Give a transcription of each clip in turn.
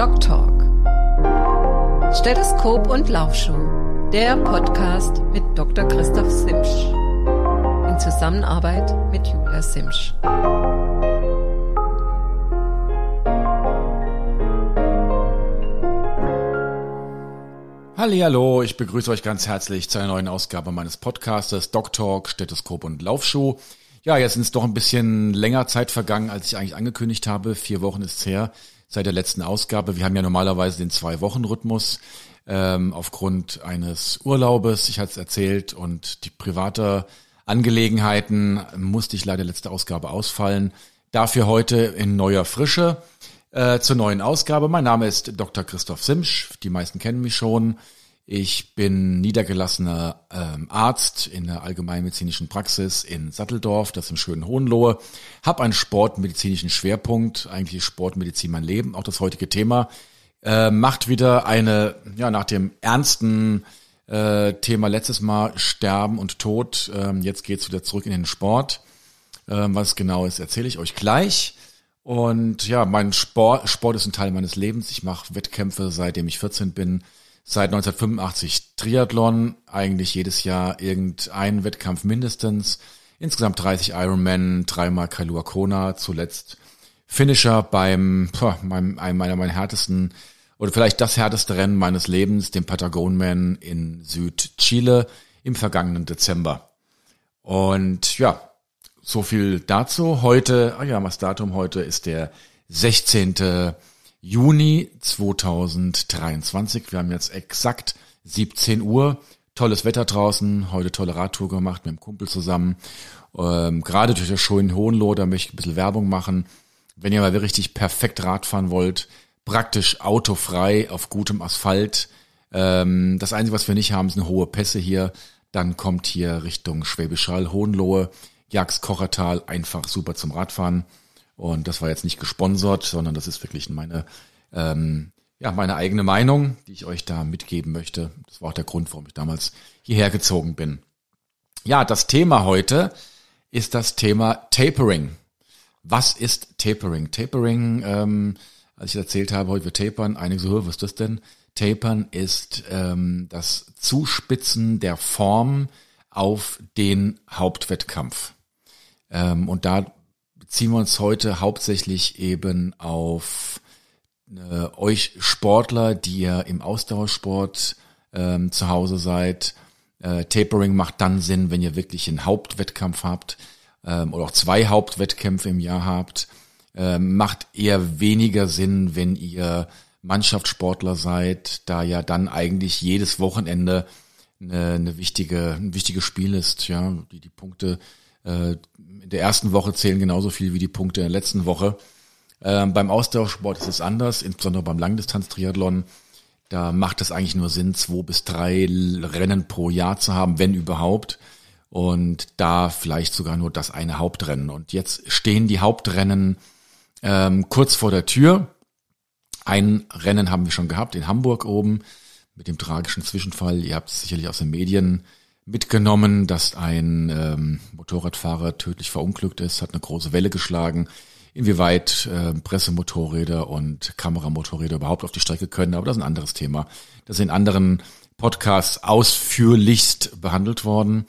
Doc Talk. Stethoskop und Laufschuh. Der Podcast mit Dr. Christoph Simsch. In Zusammenarbeit mit Julia Simsch. Hallo, ich begrüße euch ganz herzlich zu einer neuen Ausgabe meines Podcastes Doc Talk, Stethoskop und Laufschuh. Ja, jetzt ist doch ein bisschen länger Zeit vergangen, als ich eigentlich angekündigt habe. Vier Wochen ist her seit der letzten Ausgabe. Wir haben ja normalerweise den Zwei-Wochen-Rhythmus ähm, aufgrund eines Urlaubes. Ich hatte es erzählt und die private Angelegenheiten musste ich leider letzte Ausgabe ausfallen. Dafür heute in neuer Frische äh, zur neuen Ausgabe. Mein Name ist Dr. Christoph Simsch. Die meisten kennen mich schon. Ich bin niedergelassener ähm, Arzt in der allgemeinmedizinischen Praxis in Satteldorf, das im schönen Hohenlohe. Hab einen sportmedizinischen Schwerpunkt, eigentlich Sportmedizin mein Leben, auch das heutige Thema. Äh, macht wieder eine, ja, nach dem ernsten äh, Thema letztes Mal Sterben und Tod. Ähm, jetzt geht's wieder zurück in den Sport. Ähm, was genau ist, erzähle ich euch gleich. Und ja, mein Sport, Sport ist ein Teil meines Lebens. Ich mache Wettkämpfe, seitdem ich 14 bin seit 1985 Triathlon, eigentlich jedes Jahr irgendein Wettkampf mindestens. Insgesamt 30 Ironman, dreimal Kailua Kona, zuletzt Finisher beim, boah, meinem, einem meiner, meiner härtesten oder vielleicht das härteste Rennen meines Lebens, dem Patagonman in Südchile im vergangenen Dezember. Und ja, so viel dazu. Heute, ah ja, was Datum heute ist der 16. Juni 2023. Wir haben jetzt exakt 17 Uhr. Tolles Wetter draußen. Heute tolle Radtour gemacht mit dem Kumpel zusammen. Ähm, gerade durch das schöne Hohenloh, da möchte ich ein bisschen Werbung machen. Wenn ihr mal richtig perfekt Rad fahren wollt, praktisch autofrei auf gutem Asphalt. Ähm, das Einzige, was wir nicht haben, sind hohe Pässe hier. Dann kommt hier Richtung Schwäbisch Hall, Hohenlohe, Jags, Kochertal, einfach super zum Radfahren. Und das war jetzt nicht gesponsert, sondern das ist wirklich meine, ähm, ja, meine eigene Meinung, die ich euch da mitgeben möchte. Das war auch der Grund, warum ich damals hierher gezogen bin. Ja, das Thema heute ist das Thema Tapering. Was ist Tapering? Tapering, ähm, als ich erzählt habe, heute wir tapern, einige so, was ist das denn? Tapern ist ähm, das Zuspitzen der Form auf den Hauptwettkampf. Ähm, und da beziehen wir uns heute hauptsächlich eben auf äh, euch Sportler, die ihr im Ausdauersport ähm, zu Hause seid. Äh, Tapering macht dann Sinn, wenn ihr wirklich einen Hauptwettkampf habt ähm, oder auch zwei Hauptwettkämpfe im Jahr habt. Ähm, macht eher weniger Sinn, wenn ihr Mannschaftssportler seid, da ja dann eigentlich jedes Wochenende eine, eine wichtige, ein wichtiges Spiel ist, ja, die die Punkte äh, in der ersten Woche zählen genauso viel wie die Punkte in der letzten Woche. Ähm, beim Ausdauersport ist es anders, insbesondere beim Langdistanz-Triathlon. Da macht es eigentlich nur Sinn, zwei bis drei Rennen pro Jahr zu haben, wenn überhaupt. Und da vielleicht sogar nur das eine Hauptrennen. Und jetzt stehen die Hauptrennen ähm, kurz vor der Tür. Ein Rennen haben wir schon gehabt in Hamburg oben mit dem tragischen Zwischenfall. Ihr habt es sicherlich aus den Medien mitgenommen, dass ein ähm, Motorradfahrer tödlich verunglückt ist, hat eine große Welle geschlagen. Inwieweit äh, Pressemotorräder und Kameramotorräder überhaupt auf die Strecke können, aber das ist ein anderes Thema. Das ist in anderen Podcasts ausführlichst behandelt worden.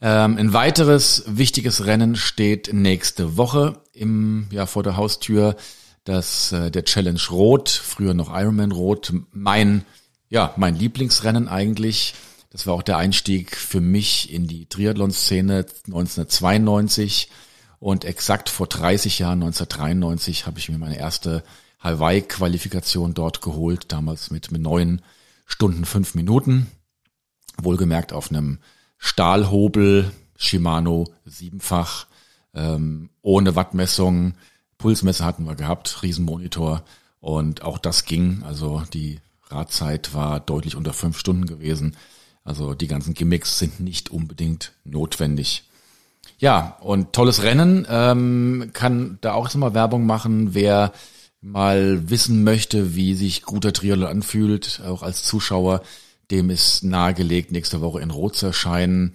Ähm, ein weiteres wichtiges Rennen steht nächste Woche im ja vor der Haustür. Das äh, der Challenge Rot, früher noch Ironman Rot, mein ja mein Lieblingsrennen eigentlich das war auch der Einstieg für mich in die Triathlon-Szene 1992. Und exakt vor 30 Jahren, 1993, habe ich mir meine erste Hawaii-Qualifikation dort geholt, damals mit, mit neun Stunden, fünf Minuten. Wohlgemerkt auf einem Stahlhobel, Shimano siebenfach, ähm, ohne Wattmessung. Pulsmesser hatten wir gehabt, Riesenmonitor. Und auch das ging. Also die Radzeit war deutlich unter fünf Stunden gewesen. Also die ganzen Gimmicks sind nicht unbedingt notwendig. Ja, und tolles Rennen. Ähm, kann da auch mal Werbung machen, wer mal wissen möchte, wie sich guter Triathlon anfühlt, auch als Zuschauer, dem ist nahegelegt, nächste Woche in Rot zu erscheinen.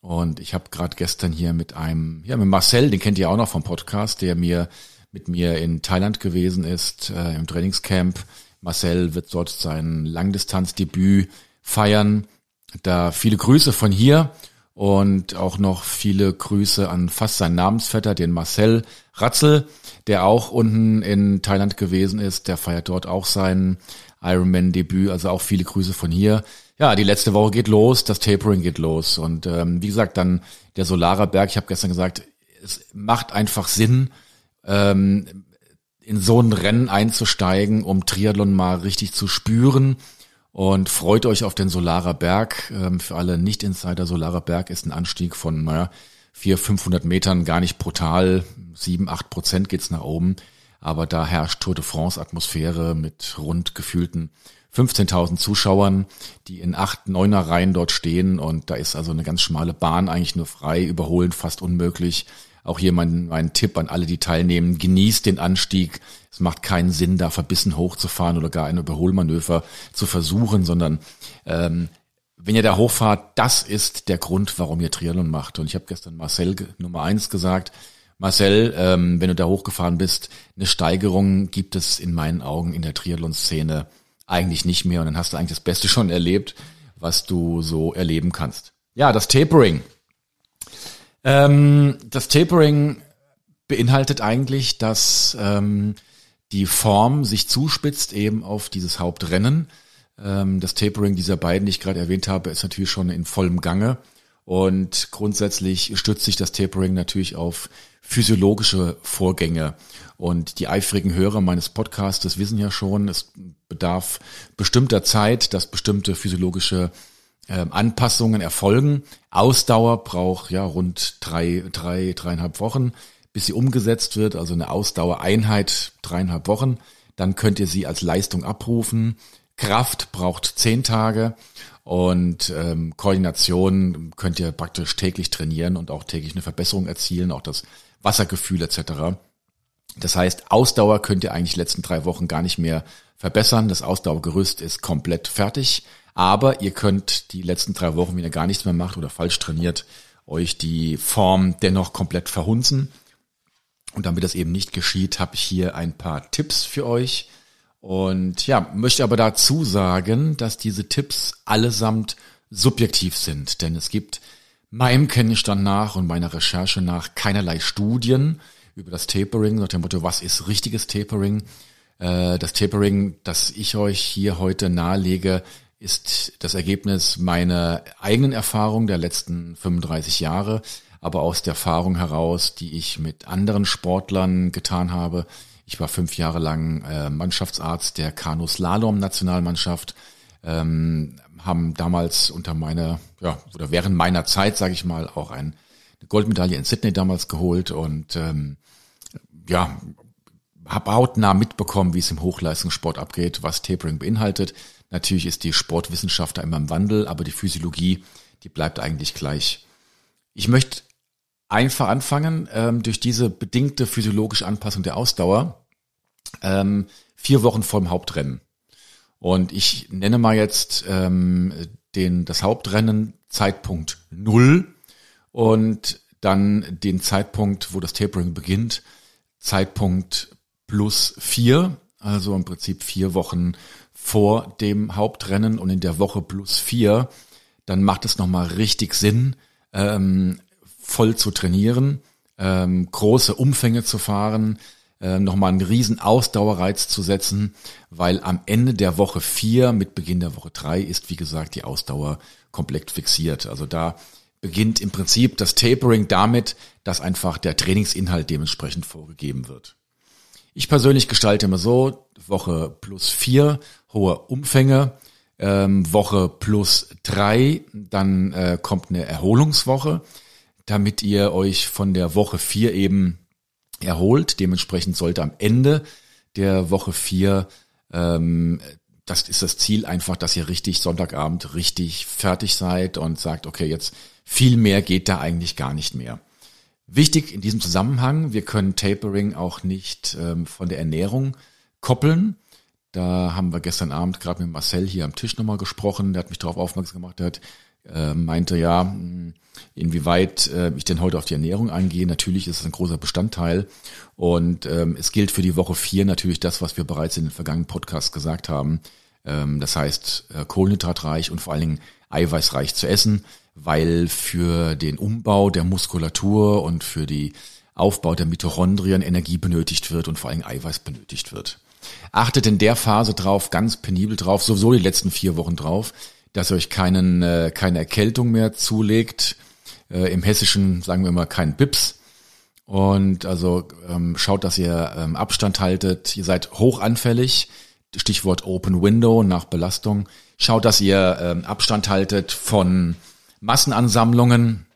Und ich habe gerade gestern hier mit einem, ja, mit Marcel, den kennt ihr auch noch vom Podcast, der mir mit mir in Thailand gewesen ist, äh, im Trainingscamp, Marcel wird dort sein Langdistanzdebüt feiern. Da viele Grüße von hier und auch noch viele Grüße an fast seinen Namensvetter, den Marcel Ratzel, der auch unten in Thailand gewesen ist. Der feiert dort auch sein Ironman-Debüt. Also auch viele Grüße von hier. Ja, die letzte Woche geht los, das Tapering geht los. Und ähm, wie gesagt, dann der Solarer Berg. Ich habe gestern gesagt, es macht einfach Sinn, ähm, in so ein Rennen einzusteigen, um Triathlon mal richtig zu spüren. Und freut euch auf den Solarer Berg. Ähm, für alle Nicht-Insider, Solarer Berg ist ein Anstieg von, naja, 400, 500 Metern, gar nicht brutal. 7, 8 Prozent geht's nach oben. Aber da herrscht Tour de France Atmosphäre mit rund gefühlten 15.000 Zuschauern, die in acht, neuner Reihen dort stehen. Und da ist also eine ganz schmale Bahn eigentlich nur frei, überholen fast unmöglich. Auch hier mein, mein Tipp an alle, die teilnehmen. Genießt den Anstieg. Es macht keinen Sinn, da verbissen hochzufahren oder gar ein Überholmanöver zu versuchen, sondern ähm, wenn ihr da hochfahrt, das ist der Grund, warum ihr Triathlon macht. Und ich habe gestern Marcel Nummer eins gesagt. Marcel, ähm, wenn du da hochgefahren bist, eine Steigerung gibt es in meinen Augen in der Triathlon-Szene eigentlich nicht mehr. Und dann hast du eigentlich das Beste schon erlebt, was du so erleben kannst. Ja, das Tapering. Ähm, das Tapering beinhaltet eigentlich, dass ähm, die Form sich zuspitzt eben auf dieses Hauptrennen. Ähm, das Tapering dieser beiden, die ich gerade erwähnt habe, ist natürlich schon in vollem Gange. Und grundsätzlich stützt sich das Tapering natürlich auf physiologische Vorgänge. Und die eifrigen Hörer meines Podcasts wissen ja schon, es bedarf bestimmter Zeit, dass bestimmte physiologische Anpassungen erfolgen. Ausdauer braucht ja rund drei, drei, dreieinhalb Wochen, bis sie umgesetzt wird. Also eine Ausdauereinheit dreieinhalb Wochen. Dann könnt ihr sie als Leistung abrufen. Kraft braucht zehn Tage und ähm, Koordination könnt ihr praktisch täglich trainieren und auch täglich eine Verbesserung erzielen, auch das Wassergefühl etc. Das heißt, Ausdauer könnt ihr eigentlich letzten drei Wochen gar nicht mehr verbessern. Das Ausdauergerüst ist komplett fertig. Aber ihr könnt die letzten drei Wochen, wenn ihr gar nichts mehr macht oder falsch trainiert, euch die Form dennoch komplett verhunzen. Und damit das eben nicht geschieht, habe ich hier ein paar Tipps für euch. Und ja, möchte aber dazu sagen, dass diese Tipps allesamt subjektiv sind. Denn es gibt meinem Kenntnisstand nach und meiner Recherche nach keinerlei Studien über das Tapering, nach dem Motto, was ist richtiges Tapering? Äh, das Tapering, das ich euch hier heute nahelege, ist das Ergebnis meiner eigenen Erfahrung der letzten 35 Jahre, aber aus der Erfahrung heraus, die ich mit anderen Sportlern getan habe. Ich war fünf Jahre lang äh, Mannschaftsarzt der Kanu-Slalom-Nationalmannschaft, ähm, haben damals unter meiner, ja, oder während meiner Zeit, sage ich mal, auch ein, eine Goldmedaille in Sydney damals geholt und ähm, ja, habe hautnah mitbekommen, wie es im Hochleistungssport abgeht, was Tapering beinhaltet. Natürlich ist die Sportwissenschaft da immer im Wandel, aber die Physiologie, die bleibt eigentlich gleich. Ich möchte einfach anfangen, ähm, durch diese bedingte physiologische Anpassung der Ausdauer, ähm, vier Wochen vor dem Hauptrennen. Und ich nenne mal jetzt ähm, den, das Hauptrennen Zeitpunkt null und dann den Zeitpunkt, wo das Tapering beginnt, Zeitpunkt plus vier, also im Prinzip vier Wochen vor dem Hauptrennen und in der Woche plus vier, dann macht es nochmal richtig Sinn, ähm, voll zu trainieren, ähm, große Umfänge zu fahren, äh, nochmal einen riesen Ausdauerreiz zu setzen, weil am Ende der Woche vier mit Beginn der Woche drei ist, wie gesagt, die Ausdauer komplett fixiert. Also da beginnt im Prinzip das Tapering damit, dass einfach der Trainingsinhalt dementsprechend vorgegeben wird. Ich persönlich gestalte immer so, Woche plus vier, hohe Umfänge, ähm, Woche plus drei, dann äh, kommt eine Erholungswoche, damit ihr euch von der Woche vier eben erholt. Dementsprechend sollte am Ende der Woche vier, ähm, das ist das Ziel einfach, dass ihr richtig Sonntagabend richtig fertig seid und sagt, okay, jetzt viel mehr geht da eigentlich gar nicht mehr. Wichtig in diesem Zusammenhang, wir können Tapering auch nicht ähm, von der Ernährung koppeln. Da haben wir gestern Abend gerade mit Marcel hier am Tisch nochmal gesprochen. Der hat mich darauf aufmerksam gemacht. Der hat äh, meinte ja, inwieweit äh, ich denn heute auf die Ernährung eingehe. Natürlich ist es ein großer Bestandteil. Und ähm, es gilt für die Woche vier natürlich das, was wir bereits in den vergangenen Podcasts gesagt haben. Ähm, das heißt, äh, kohlenhydratreich und vor allen Dingen eiweißreich zu essen, weil für den Umbau der Muskulatur und für die Aufbau der Mitochondrien Energie benötigt wird und vor allem Eiweiß benötigt wird. Achtet in der Phase drauf, ganz penibel drauf, sowieso die letzten vier Wochen drauf, dass ihr euch keinen, äh, keine Erkältung mehr zulegt. Äh, Im Hessischen sagen wir immer kein Bips. Und also ähm, schaut, dass ihr ähm, Abstand haltet. Ihr seid hochanfällig. Stichwort Open Window nach Belastung. Schaut, dass ihr ähm, Abstand haltet von Massenansammlungen.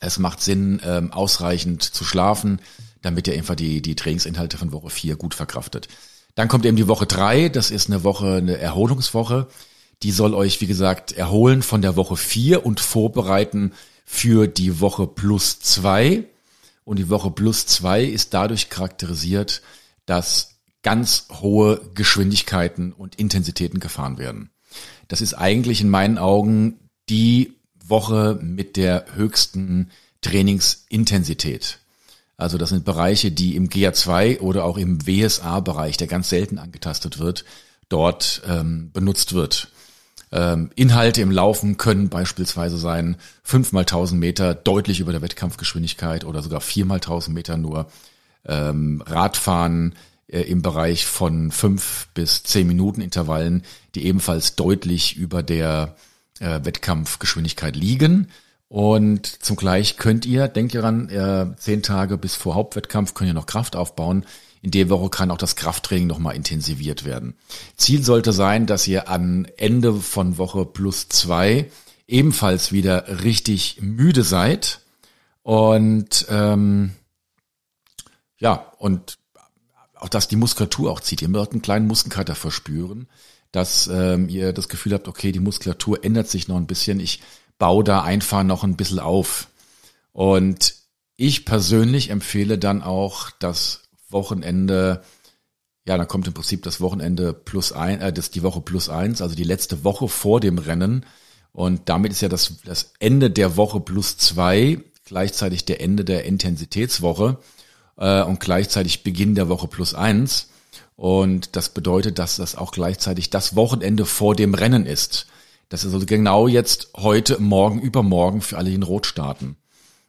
Es macht Sinn, ähm, ausreichend zu schlafen, damit ihr einfach die, die Trainingsinhalte von Woche 4 gut verkraftet. Dann kommt eben die Woche 3. Das ist eine Woche, eine Erholungswoche. Die soll euch, wie gesagt, erholen von der Woche 4 und vorbereiten für die Woche plus 2. Und die Woche plus 2 ist dadurch charakterisiert, dass ganz hohe Geschwindigkeiten und Intensitäten gefahren werden. Das ist eigentlich in meinen Augen die Woche mit der höchsten Trainingsintensität. Also das sind Bereiche, die im GA2 oder auch im WSA-Bereich, der ganz selten angetastet wird, dort ähm, benutzt wird. Ähm, Inhalte im Laufen können beispielsweise sein, fünf mal tausend Meter deutlich über der Wettkampfgeschwindigkeit oder sogar vier mal tausend Meter nur. Ähm, Radfahren äh, im Bereich von fünf bis zehn Minuten Intervallen, die ebenfalls deutlich über der äh, Wettkampfgeschwindigkeit liegen. Und zum Gleich könnt ihr, denkt ihr ran, äh, zehn Tage bis vor Hauptwettkampf könnt ihr noch Kraft aufbauen. In der Woche kann auch das Krafttraining nochmal intensiviert werden. Ziel sollte sein, dass ihr am Ende von Woche plus zwei ebenfalls wieder richtig müde seid. Und ähm, ja, und auch dass die Muskulatur auch zieht. Ihr müsst einen kleinen Muskelkater verspüren, dass ähm, ihr das Gefühl habt, okay, die Muskulatur ändert sich noch ein bisschen. Ich baue da einfach noch ein bisschen auf. Und ich persönlich empfehle dann auch das Wochenende, ja, dann kommt im Prinzip das Wochenende plus ein, äh, das die Woche plus eins, also die letzte Woche vor dem Rennen. Und damit ist ja das, das Ende der Woche plus zwei gleichzeitig der Ende der Intensitätswoche äh, und gleichzeitig Beginn der Woche plus eins. Und das bedeutet, dass das auch gleichzeitig das Wochenende vor dem Rennen ist. Das ist also genau jetzt heute, morgen, übermorgen für alle, in Rot starten.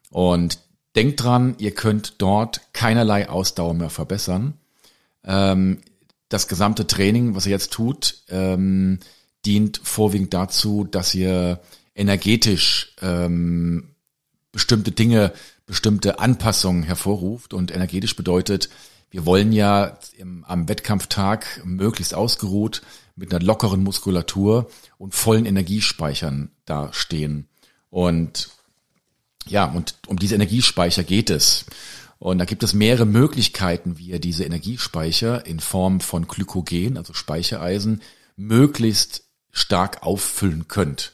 Und denkt dran, ihr könnt dort keinerlei Ausdauer mehr verbessern. Ähm, das gesamte Training, was ihr jetzt tut, ähm, dient vorwiegend dazu, dass ihr energetisch ähm, bestimmte Dinge, bestimmte Anpassungen hervorruft. Und energetisch bedeutet, wir wollen ja im, am Wettkampftag möglichst ausgeruht mit einer lockeren Muskulatur und vollen Energiespeichern dastehen. Und ja, und um diese Energiespeicher geht es. Und da gibt es mehrere Möglichkeiten, wie ihr diese Energiespeicher in Form von Glykogen, also Speichereisen, möglichst stark auffüllen könnt.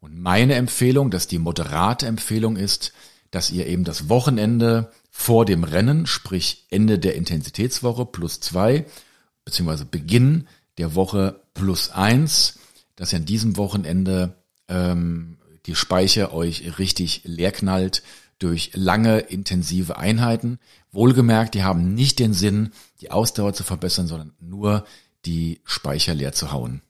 Und meine Empfehlung, dass die moderate Empfehlung ist, dass ihr eben das Wochenende vor dem Rennen, sprich Ende der Intensitätswoche plus zwei, beziehungsweise Beginn der Woche plus eins, dass ihr an diesem Wochenende ähm, die Speicher euch richtig leer knallt durch lange, intensive Einheiten. Wohlgemerkt, die haben nicht den Sinn, die Ausdauer zu verbessern, sondern nur die Speicher leer zu hauen.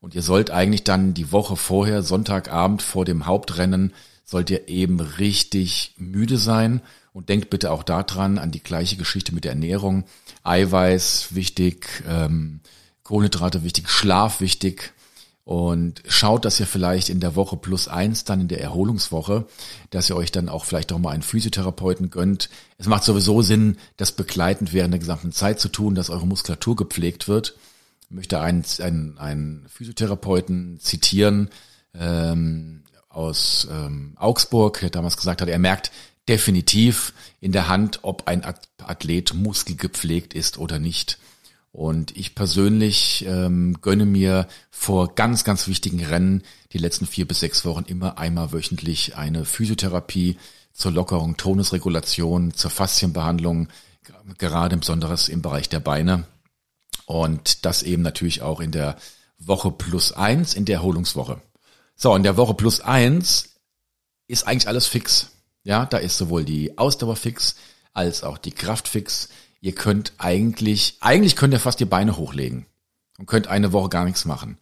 Und ihr sollt eigentlich dann die Woche vorher, Sonntagabend vor dem Hauptrennen, sollt ihr eben richtig müde sein. Und denkt bitte auch daran, an die gleiche Geschichte mit der Ernährung. Eiweiß wichtig, ähm, Kohlenhydrate wichtig, Schlaf wichtig. Und schaut, dass ihr vielleicht in der Woche plus eins, dann in der Erholungswoche, dass ihr euch dann auch vielleicht auch mal einen Physiotherapeuten gönnt. Es macht sowieso Sinn, das begleitend während der gesamten Zeit zu tun, dass eure Muskulatur gepflegt wird möchte einen, einen, einen Physiotherapeuten zitieren ähm, aus ähm, Augsburg, der damals gesagt hat, er merkt definitiv in der Hand, ob ein Athlet muskelgepflegt ist oder nicht. Und ich persönlich ähm, gönne mir vor ganz, ganz wichtigen Rennen die letzten vier bis sechs Wochen immer einmal wöchentlich eine Physiotherapie zur Lockerung, Tonusregulation, zur Faszienbehandlung, gerade besonders im Bereich der Beine. Und das eben natürlich auch in der Woche plus eins, in der Erholungswoche. So, in der Woche plus eins ist eigentlich alles fix. Ja, da ist sowohl die Ausdauer fix als auch die Kraft fix. Ihr könnt eigentlich, eigentlich könnt ihr fast die Beine hochlegen und könnt eine Woche gar nichts machen.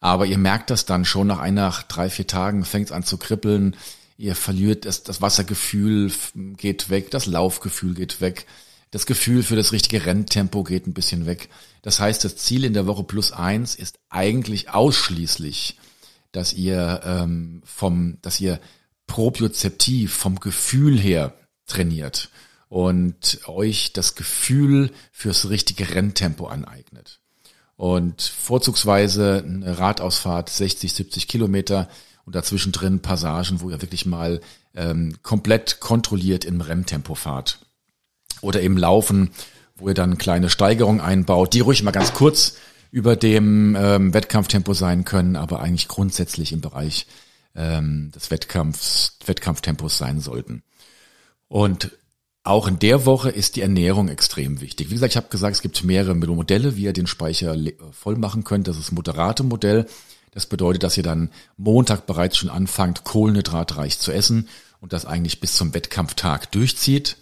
Aber ihr merkt das dann schon nach einer, drei, vier Tagen fängt es an zu kribbeln. Ihr verliert das, das Wassergefühl geht weg, das Laufgefühl geht weg, das Gefühl für das richtige Renntempo geht ein bisschen weg. Das heißt, das Ziel in der Woche plus eins ist eigentlich ausschließlich, dass ihr ähm, vom, dass ihr propriozeptiv vom Gefühl her trainiert und euch das Gefühl fürs richtige Renntempo aneignet. Und vorzugsweise eine Radausfahrt 60, 70 Kilometer und dazwischen drin Passagen, wo ihr wirklich mal ähm, komplett kontrolliert im Renntempo fahrt. Oder eben Laufen, wo ihr dann kleine Steigerungen einbaut, die ruhig mal ganz kurz über dem ähm, Wettkampftempo sein können, aber eigentlich grundsätzlich im Bereich ähm, des Wettkampfs, Wettkampftempos sein sollten. Und auch in der Woche ist die Ernährung extrem wichtig. Wie gesagt, ich habe gesagt, es gibt mehrere Modelle, wie ihr den Speicher voll machen könnt. Das ist moderate Modell. Das bedeutet, dass ihr dann Montag bereits schon anfangt, kohlenhydratreich zu essen und das eigentlich bis zum Wettkampftag durchzieht.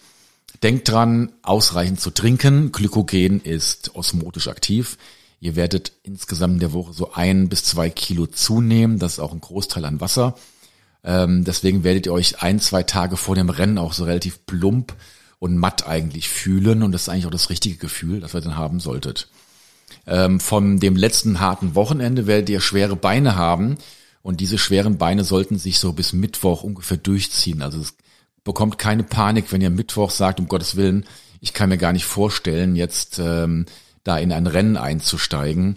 Denkt dran, ausreichend zu trinken. Glykogen ist osmotisch aktiv. Ihr werdet insgesamt in der Woche so ein bis zwei Kilo zunehmen. Das ist auch ein Großteil an Wasser. Ähm, deswegen werdet ihr euch ein, zwei Tage vor dem Rennen auch so relativ plump und matt eigentlich fühlen. Und das ist eigentlich auch das richtige Gefühl, das ihr dann haben solltet. Ähm, von dem letzten harten Wochenende werdet ihr schwere Beine haben. Und diese schweren Beine sollten sich so bis Mittwoch ungefähr durchziehen. Also es bekommt keine Panik, wenn ihr Mittwoch sagt, um Gottes Willen, ich kann mir gar nicht vorstellen, jetzt ähm, da in ein Rennen einzusteigen.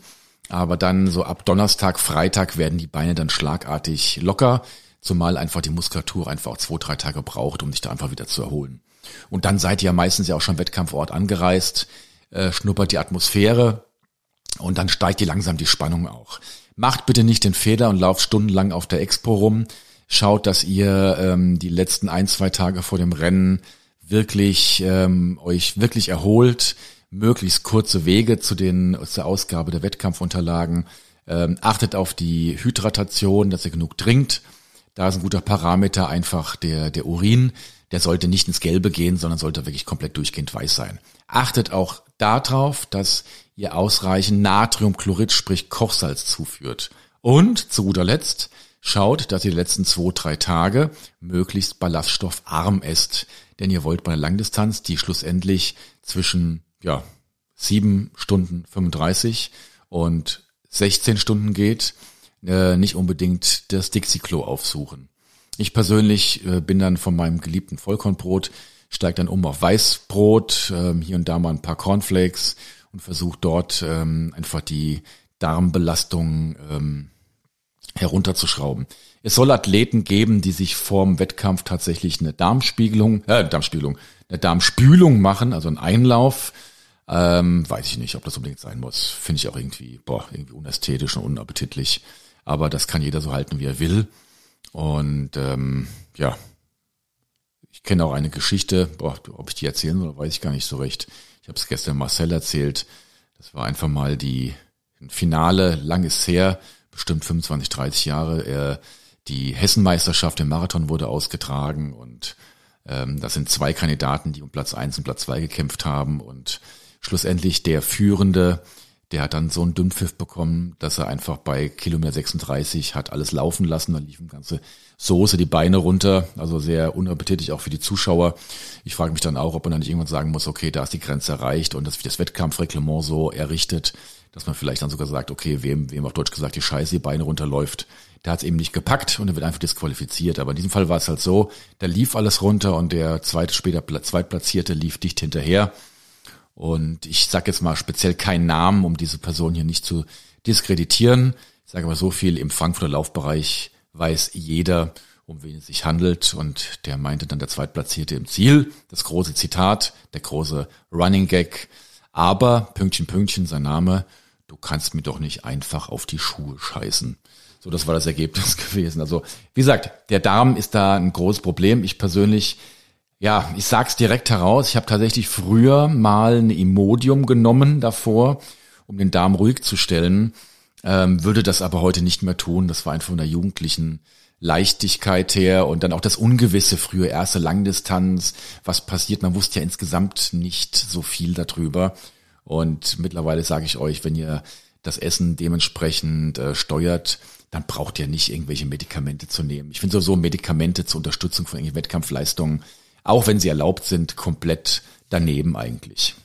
Aber dann so ab Donnerstag, Freitag werden die Beine dann schlagartig locker, zumal einfach die Muskulatur einfach auch zwei, drei Tage braucht, um sich da einfach wieder zu erholen. Und dann seid ihr ja meistens ja auch schon Wettkampfort angereist, äh, schnuppert die Atmosphäre und dann steigt ihr langsam die Spannung auch. Macht bitte nicht den Fehler und lauft stundenlang auf der Expo rum. Schaut, dass ihr ähm, die letzten ein, zwei Tage vor dem Rennen wirklich ähm, euch wirklich erholt, möglichst kurze Wege zu den zur Ausgabe der Wettkampfunterlagen. Ähm, achtet auf die Hydratation, dass ihr genug trinkt. Da ist ein guter Parameter einfach der, der Urin. Der sollte nicht ins Gelbe gehen, sondern sollte wirklich komplett durchgehend weiß sein. Achtet auch darauf, dass ihr ausreichend Natriumchlorid, sprich Kochsalz zuführt. Und zu guter Letzt, schaut, dass ihr die letzten zwei, drei Tage möglichst ballaststoffarm esst. Denn ihr wollt bei einer Langdistanz, die schlussendlich zwischen ja, sieben Stunden 35 und 16 Stunden geht, äh, nicht unbedingt das Dixie-Klo aufsuchen. Ich persönlich äh, bin dann von meinem geliebten Vollkornbrot, steige dann um auf Weißbrot, äh, hier und da mal ein paar Cornflakes und versuche dort ähm, einfach die Darmbelastung ähm, herunterzuschrauben. Es soll Athleten geben, die sich vorm Wettkampf tatsächlich eine Darmspiegelung, äh, Darmspiegelung, eine Darmspülung machen, also einen Einlauf. Ähm, weiß ich nicht, ob das unbedingt sein muss. Finde ich auch irgendwie, boah, irgendwie unästhetisch und unappetitlich. Aber das kann jeder so halten, wie er will. Und ähm, ja, ich kenne auch eine Geschichte, boah, ob ich die erzählen soll, weiß ich gar nicht so recht. Ich habe es gestern Marcel erzählt. Das war einfach mal die Finale, lang ist her, bestimmt 25, 30 Jahre. Er, die Hessenmeisterschaft im Marathon wurde ausgetragen und ähm, das sind zwei Kandidaten, die um Platz eins und Platz zwei gekämpft haben und schlussendlich der Führende der hat dann so einen Dünnpfiff bekommen, dass er einfach bei Kilometer 36 hat alles laufen lassen. Da lief eine ganze Soße die Beine runter. Also sehr unappetitlich auch für die Zuschauer. Ich frage mich dann auch, ob man dann nicht irgendwann sagen muss, okay, da ist die Grenze erreicht und sich das Wettkampfreglement so errichtet, dass man vielleicht dann sogar sagt, okay, wem, wem auf Deutsch gesagt die Scheiße die Beine runterläuft, der hat es eben nicht gepackt und er wird einfach disqualifiziert. Aber in diesem Fall war es halt so, da lief alles runter und der zweite später Zweitplatzierte lief dicht hinterher. Und ich sage jetzt mal speziell keinen Namen, um diese Person hier nicht zu diskreditieren. Ich sage aber so viel, im Frankfurter Laufbereich weiß jeder, um wen es sich handelt. Und der meinte dann der Zweitplatzierte im Ziel. Das große Zitat, der große Running Gag. Aber, Pünktchen, Pünktchen, sein Name, du kannst mir doch nicht einfach auf die Schuhe scheißen. So, das war das Ergebnis gewesen. Also, wie gesagt, der Darm ist da ein großes Problem. Ich persönlich ja, ich sag's direkt heraus. Ich habe tatsächlich früher mal ein Imodium genommen davor, um den Darm ruhig zu stellen. ähm, würde das aber heute nicht mehr tun. Das war einfach von der jugendlichen Leichtigkeit her und dann auch das Ungewisse früher, erste Langdistanz, was passiert. Man wusste ja insgesamt nicht so viel darüber. Und mittlerweile sage ich euch, wenn ihr das Essen dementsprechend äh, steuert, dann braucht ihr nicht irgendwelche Medikamente zu nehmen. Ich finde sowieso Medikamente zur Unterstützung von irgendwelchen Wettkampfleistungen, auch wenn sie erlaubt sind, komplett daneben eigentlich.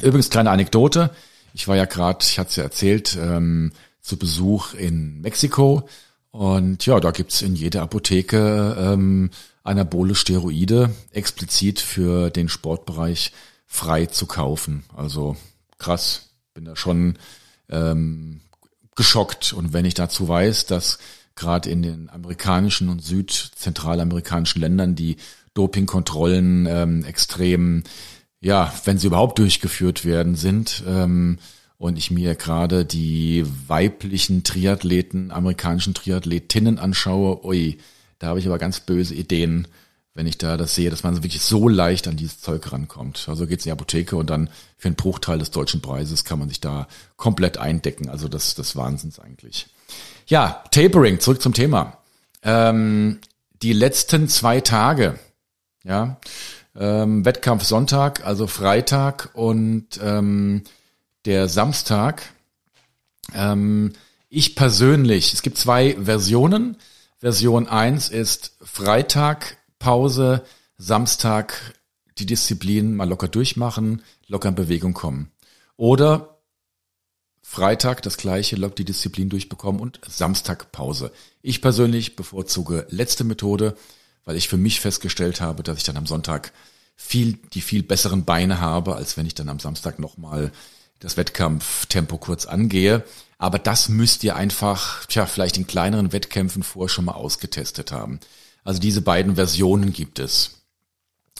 Übrigens kleine Anekdote. Ich war ja gerade, ich hatte es ja erzählt, ähm, zu Besuch in Mexiko und ja, da gibt's in jeder Apotheke ähm, anabole Steroide explizit für den Sportbereich frei zu kaufen. Also krass, bin da schon ähm, geschockt. Und wenn ich dazu weiß, dass gerade in den amerikanischen und südzentralamerikanischen Ländern die Dopingkontrollen ähm, extrem, ja, wenn sie überhaupt durchgeführt werden, sind, ähm, und ich mir gerade die weiblichen Triathleten, amerikanischen Triathletinnen anschaue, ui, da habe ich aber ganz böse Ideen, wenn ich da das sehe, dass man wirklich so leicht an dieses Zeug rankommt. Also geht's in die Apotheke und dann für einen Bruchteil des deutschen Preises kann man sich da komplett eindecken. Also das, das Wahnsinns eigentlich. Ja, Tapering, zurück zum Thema. Ähm, die letzten zwei Tage, ja, ähm, Wettkampf Sonntag, also Freitag und ähm, der Samstag. Ähm, ich persönlich, es gibt zwei Versionen. Version 1 ist Freitag, Pause, Samstag die Disziplin mal locker durchmachen, locker in Bewegung kommen. Oder Freitag das gleiche, locker die Disziplin durchbekommen und Samstag Pause. Ich persönlich bevorzuge letzte Methode, weil ich für mich festgestellt habe, dass ich dann am Sonntag viel, die viel besseren Beine habe, als wenn ich dann am Samstag nochmal das Wettkampftempo kurz angehe. Aber das müsst ihr einfach, tja, vielleicht in kleineren Wettkämpfen vorher schon mal ausgetestet haben. Also diese beiden Versionen gibt es.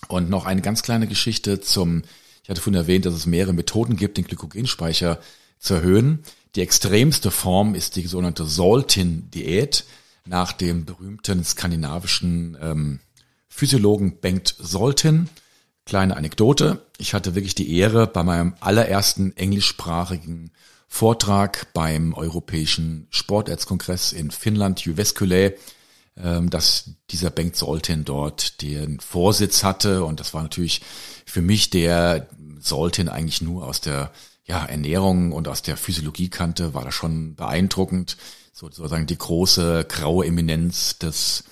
Und noch eine ganz kleine Geschichte zum, ich hatte vorhin erwähnt, dass es mehrere Methoden gibt, den Glykogenspeicher zu erhöhen. Die extremste Form ist die sogenannte Saltin-Diät nach dem berühmten skandinavischen ähm, Physiologen Bengt Saltin. Kleine Anekdote. Ich hatte wirklich die Ehre, bei meinem allerersten englischsprachigen Vortrag beim Europäischen Sportärztkongress in Finnland, Jyväskylä, ähm, dass dieser Bengt Soltin dort den Vorsitz hatte. Und das war natürlich für mich, der Soltin eigentlich nur aus der ja, Ernährung und aus der Physiologie kannte, war das schon beeindruckend. Sozusagen die große graue Eminenz des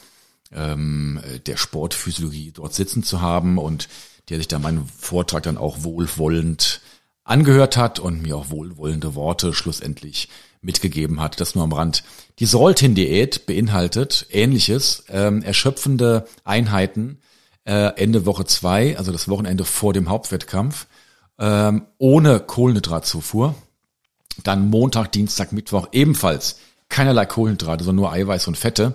ähm, der Sportphysiologie dort sitzen zu haben und der sich da meinen Vortrag dann auch wohlwollend angehört hat und mir auch wohlwollende Worte schlussendlich mitgegeben hat. Das nur am Rand. Die Saltin-Diät beinhaltet ähnliches, ähm, erschöpfende Einheiten äh, Ende Woche zwei, also das Wochenende vor dem Hauptwettkampf, ähm, ohne Kohlenhydratzufuhr. Dann Montag, Dienstag, Mittwoch ebenfalls keinerlei Kohlenhydrate, sondern nur Eiweiß und Fette.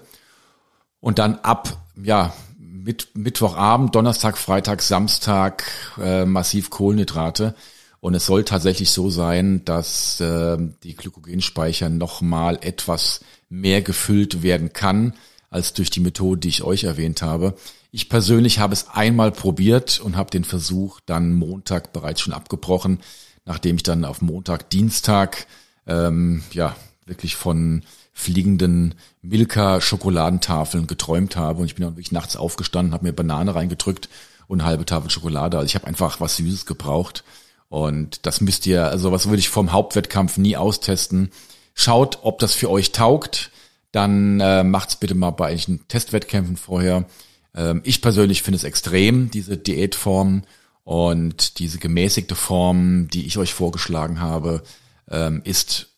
Und dann ab, ja, mit, Mittwochabend, Donnerstag, Freitag, Samstag äh, massiv Kohlenhydrate. Und es soll tatsächlich so sein, dass äh, die Glykogenspeicher nochmal etwas mehr gefüllt werden kann, als durch die Methode, die ich euch erwähnt habe. Ich persönlich habe es einmal probiert und habe den Versuch dann Montag bereits schon abgebrochen, nachdem ich dann auf Montag, Dienstag ähm, ja wirklich von fliegenden Milka-Schokoladentafeln geträumt habe. Und ich bin dann wirklich nachts aufgestanden, habe mir Banane reingedrückt und eine halbe Tafel Schokolade. Also ich habe einfach was Süßes gebraucht. Und das müsst ihr, also was würde ich vom Hauptwettkampf nie austesten. Schaut, ob das für euch taugt. Dann äh, macht's bitte mal bei einigen Testwettkämpfen vorher. Ähm, ich persönlich finde es extrem, diese Diätform und diese gemäßigte Form, die ich euch vorgeschlagen habe, ähm, ist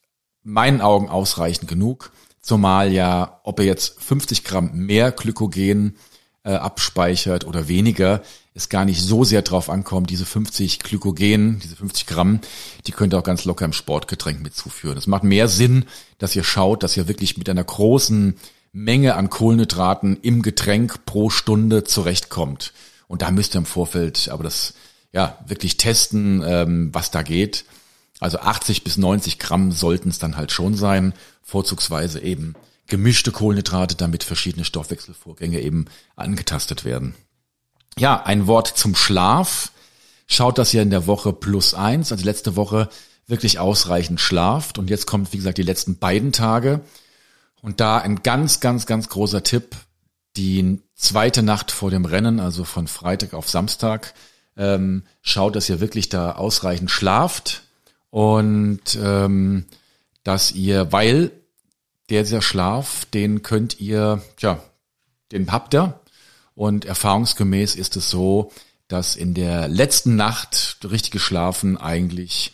meinen Augen ausreichend genug. Zumal ja, ob er jetzt 50 Gramm mehr Glykogen äh, abspeichert oder weniger, es gar nicht so sehr drauf ankommt. Diese 50 Glykogen, diese 50 Gramm, die könnt ihr auch ganz locker im Sportgetränk mit zuführen. Es macht mehr Sinn, dass ihr schaut, dass ihr wirklich mit einer großen Menge an Kohlenhydraten im Getränk pro Stunde zurechtkommt. Und da müsst ihr im Vorfeld aber das ja wirklich testen, ähm, was da geht. Also 80 bis 90 Gramm sollten es dann halt schon sein, vorzugsweise eben gemischte Kohlenhydrate, damit verschiedene Stoffwechselvorgänge eben angetastet werden. Ja, ein Wort zum Schlaf. Schaut, dass ihr in der Woche plus eins, also letzte Woche wirklich ausreichend schlaft. Und jetzt kommt, wie gesagt, die letzten beiden Tage. Und da ein ganz, ganz, ganz großer Tipp. Die zweite Nacht vor dem Rennen, also von Freitag auf Samstag, ähm, schaut, dass ihr wirklich da ausreichend schlaft und ähm, dass ihr, weil der, dieser Schlaf, den könnt ihr, tja, den habt ihr. Und erfahrungsgemäß ist es so, dass in der letzten Nacht richtige Schlafen eigentlich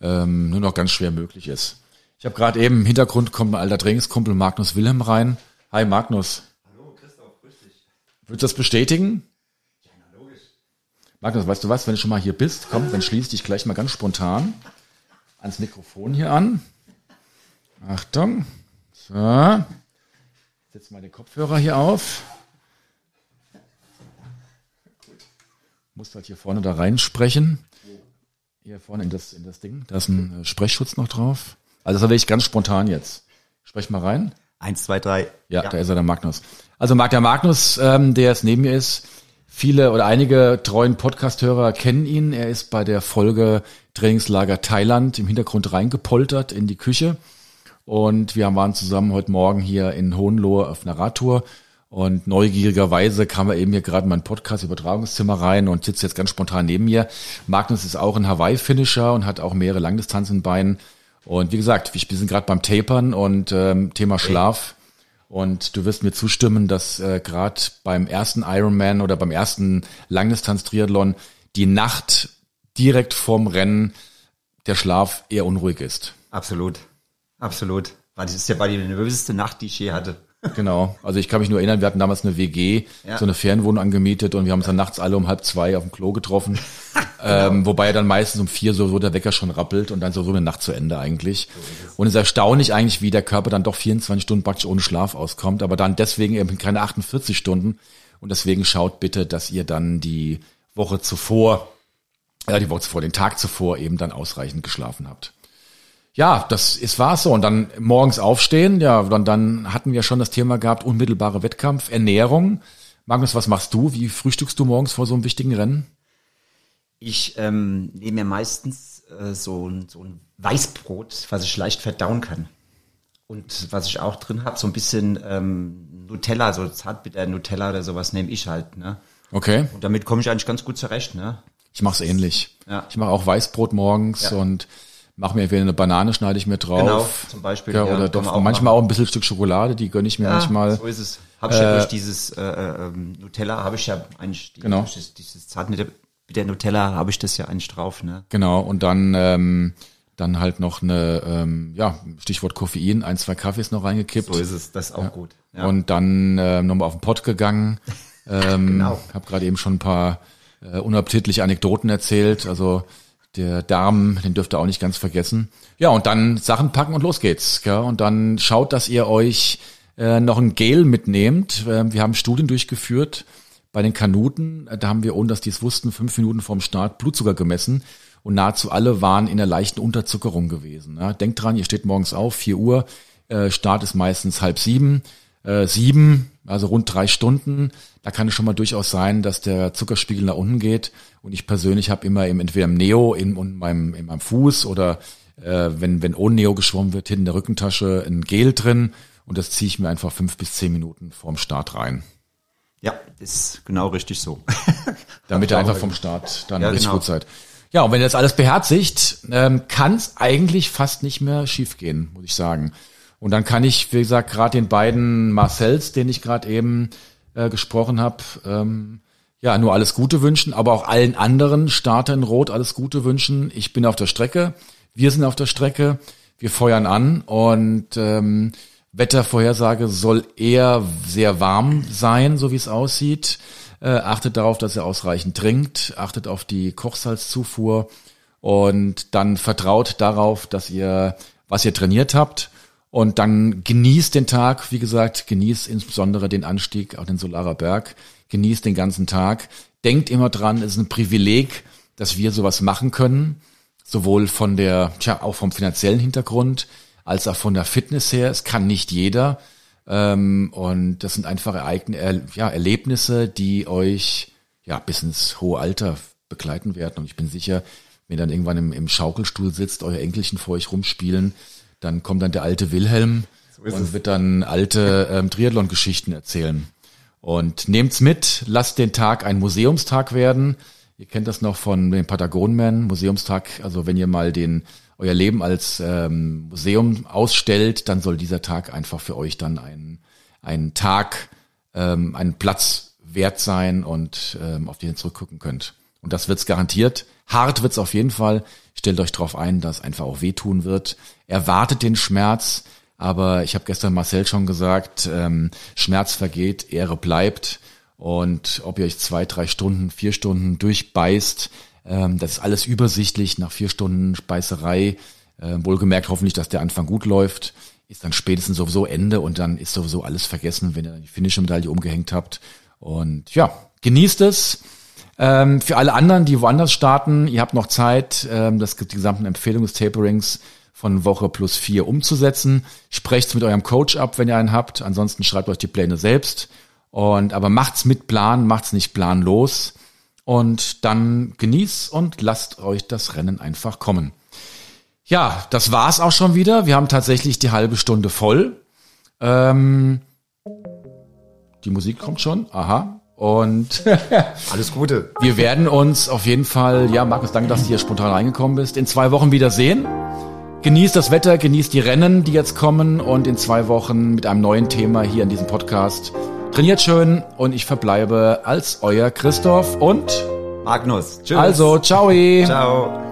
ähm, nur noch ganz schwer möglich ist. Ich habe gerade eben im Hintergrund kommt mein alter Trainingskumpel Magnus Wilhelm rein. Hi Magnus. Hallo Christoph, grüß dich. Würdest du das bestätigen? Ja, na logisch. Magnus, weißt du was, wenn du schon mal hier bist, komm, dann schließ dich gleich mal ganz spontan ans Mikrofon hier an. Achtung. So. Setz mal den Kopfhörer hier auf. Muss halt hier vorne da reinsprechen. Hier vorne in das, in das Ding. Da ist ein äh, Sprechschutz noch drauf. Also das war wirklich ganz spontan jetzt. Sprech mal rein. Eins, zwei, drei. Ja, ja. da ist er, der Magnus. Also Marc, der Magnus, ähm, der jetzt neben mir ist, viele oder einige treuen Podcast-Hörer kennen ihn. Er ist bei der Folge Trainingslager Thailand im Hintergrund reingepoltert in die Küche. Und wir waren zusammen heute Morgen hier in Hohenlohe auf einer Radtour. Und neugierigerweise kam er eben hier gerade in mein Podcast-Übertragungszimmer rein und sitzt jetzt ganz spontan neben mir. Magnus ist auch ein Hawaii-Finisher und hat auch mehrere Langdistanzen in Beinen. Und wie gesagt, wir sind gerade beim Tapern und ähm, Thema Schlaf. Und du wirst mir zustimmen, dass äh, gerade beim ersten Ironman oder beim ersten Langdistanz-Triathlon die Nacht direkt vorm Rennen der Schlaf eher unruhig ist. Absolut. Absolut. Das ist ja bei die nervöseste Nacht, die ich je hatte. Genau. Also ich kann mich nur erinnern, wir hatten damals eine WG, ja. so eine Fernwohnung angemietet und wir haben uns dann nachts alle um halb zwei auf dem Klo getroffen. genau. ähm, wobei ja dann meistens um vier so, so der Wecker schon rappelt und dann so, so eine Nacht zu Ende eigentlich. und es ist erstaunlich eigentlich, wie der Körper dann doch 24 Stunden praktisch ohne Schlaf auskommt, aber dann deswegen eben keine 48 Stunden. Und deswegen schaut bitte, dass ihr dann die Woche zuvor, ja, die Woche zuvor, den Tag zuvor eben dann ausreichend geschlafen habt ja, das ist war so. Und dann morgens aufstehen, ja, dann, dann hatten wir schon das Thema gehabt, unmittelbare Wettkampf, Ernährung. Magnus, was machst du? Wie frühstückst du morgens vor so einem wichtigen Rennen? Ich ähm, nehme mir meistens äh, so, ein, so ein Weißbrot, was ich leicht verdauen kann. Und was ich auch drin habe, so ein bisschen ähm, Nutella, so Zartbitter Nutella oder sowas nehme ich halt. Ne? Okay. Und damit komme ich eigentlich ganz gut zurecht. Ne? Ich mache es ähnlich. Ja. Ich mache auch Weißbrot morgens ja. und mache mir entweder eine Banane, schneide ich mir drauf. Genau, zum Beispiel. Ja, oder doch auch manchmal machen. auch ein bisschen Stück Schokolade, die gönne ich mir ja, manchmal. So ist es. Habe ich äh, ja durch dieses äh, äh, Nutella, habe ich ja eigentlich die, genau. dieses, dieses Zart mit der, mit der Nutella habe ich das ja eigentlich drauf. Ne? Genau, und dann ähm, dann halt noch eine, ähm, ja, Stichwort Koffein, ein, zwei Kaffees noch reingekippt. So ist es, das ist auch ja. gut. Ja. Und dann äh, nochmal auf den Pott gegangen. Ähm, genau. Habe gerade eben schon ein paar äh, unappetitliche Anekdoten erzählt. Also der Darm, den dürft ihr auch nicht ganz vergessen. Ja, und dann Sachen packen und los geht's. Gell? Und dann schaut, dass ihr euch äh, noch ein Gel mitnehmt. Äh, wir haben Studien durchgeführt bei den Kanuten. Da haben wir, ohne dass die es wussten, fünf Minuten vorm Start Blutzucker gemessen. Und nahezu alle waren in der leichten Unterzuckerung gewesen. Ja, denkt dran, ihr steht morgens auf, vier Uhr. Äh, Start ist meistens halb sieben. Äh, sieben, also rund drei Stunden. Da kann es schon mal durchaus sein, dass der Zuckerspiegel nach unten geht. Und ich persönlich habe immer im, entweder im Neo in, in, meinem, in meinem Fuß oder äh, wenn, wenn ohne Neo geschwommen wird, hinten in der Rückentasche ein Gel drin. Und das ziehe ich mir einfach fünf bis zehn Minuten vorm Start rein. Ja, ist genau richtig so. Damit ihr einfach vom Start dann ja, richtig genau. gut seid. Ja, und wenn ihr das alles beherzigt, ähm, kann es eigentlich fast nicht mehr schiefgehen, muss ich sagen. Und dann kann ich, wie gesagt, gerade den beiden Marcells, den ich gerade eben äh, gesprochen habe, ähm, ja, nur alles Gute wünschen, aber auch allen anderen Starter in Rot alles Gute wünschen. Ich bin auf der Strecke, wir sind auf der Strecke, wir feuern an und ähm, Wettervorhersage soll eher sehr warm sein, so wie es aussieht. Äh, achtet darauf, dass ihr ausreichend trinkt, achtet auf die Kochsalzzufuhr. Und dann vertraut darauf, dass ihr, was ihr trainiert habt, und dann genießt den Tag, wie gesagt, genießt insbesondere den Anstieg auf den Solarer Berg, genießt den ganzen Tag. Denkt immer dran, es ist ein Privileg, dass wir sowas machen können, sowohl von der, tja, auch vom finanziellen Hintergrund, als auch von der Fitness her. Es kann nicht jeder. Ähm, und das sind einfach Ereigne, ja, Erlebnisse, die euch ja bis ins hohe Alter begleiten werden. Und ich bin sicher, wenn ihr dann irgendwann im, im Schaukelstuhl sitzt, euer Enkelchen vor euch rumspielen, dann kommt dann der alte Wilhelm so und es. wird dann alte ähm, Triathlon-Geschichten erzählen. Und nehmt's mit, lasst den Tag ein Museumstag werden. Ihr kennt das noch von den Patagonmen, Museumstag. Also wenn ihr mal den euer Leben als ähm, Museum ausstellt, dann soll dieser Tag einfach für euch dann ein, ein Tag, ähm, ein Platz wert sein und ähm, auf den ihr zurückgucken könnt. Und das wird's garantiert. Hart wird's auf jeden Fall. Stellt euch darauf ein, dass einfach auch wehtun wird. Erwartet den Schmerz, aber ich habe gestern Marcel schon gesagt, ähm, Schmerz vergeht, Ehre bleibt. Und ob ihr euch zwei, drei Stunden, vier Stunden durchbeißt, ähm, das ist alles übersichtlich nach vier Stunden Speiserei. Äh, wohlgemerkt hoffentlich, dass der Anfang gut läuft. Ist dann spätestens sowieso Ende und dann ist sowieso alles vergessen, wenn ihr die finnische Medaille umgehängt habt. Und ja, genießt es. Ähm, für alle anderen, die woanders starten, ihr habt noch Zeit, ähm, das gibt die gesamten Empfehlungen des Taperings von Woche plus vier umzusetzen. Sprecht's mit eurem Coach ab, wenn ihr einen habt. Ansonsten schreibt euch die Pläne selbst. Und aber macht's mit Plan, macht's nicht planlos. Und dann genießt und lasst euch das Rennen einfach kommen. Ja, das war's auch schon wieder. Wir haben tatsächlich die halbe Stunde voll. Ähm, die Musik kommt schon. Aha. Und alles Gute. Wir werden uns auf jeden Fall, ja, Markus, danke, dass du hier spontan reingekommen bist, in zwei Wochen wieder sehen. Genießt das Wetter, genießt die Rennen, die jetzt kommen und in zwei Wochen mit einem neuen Thema hier in diesem Podcast. Trainiert schön und ich verbleibe als euer Christoph und Magnus. Tschüss. Also, ciao. Ciao.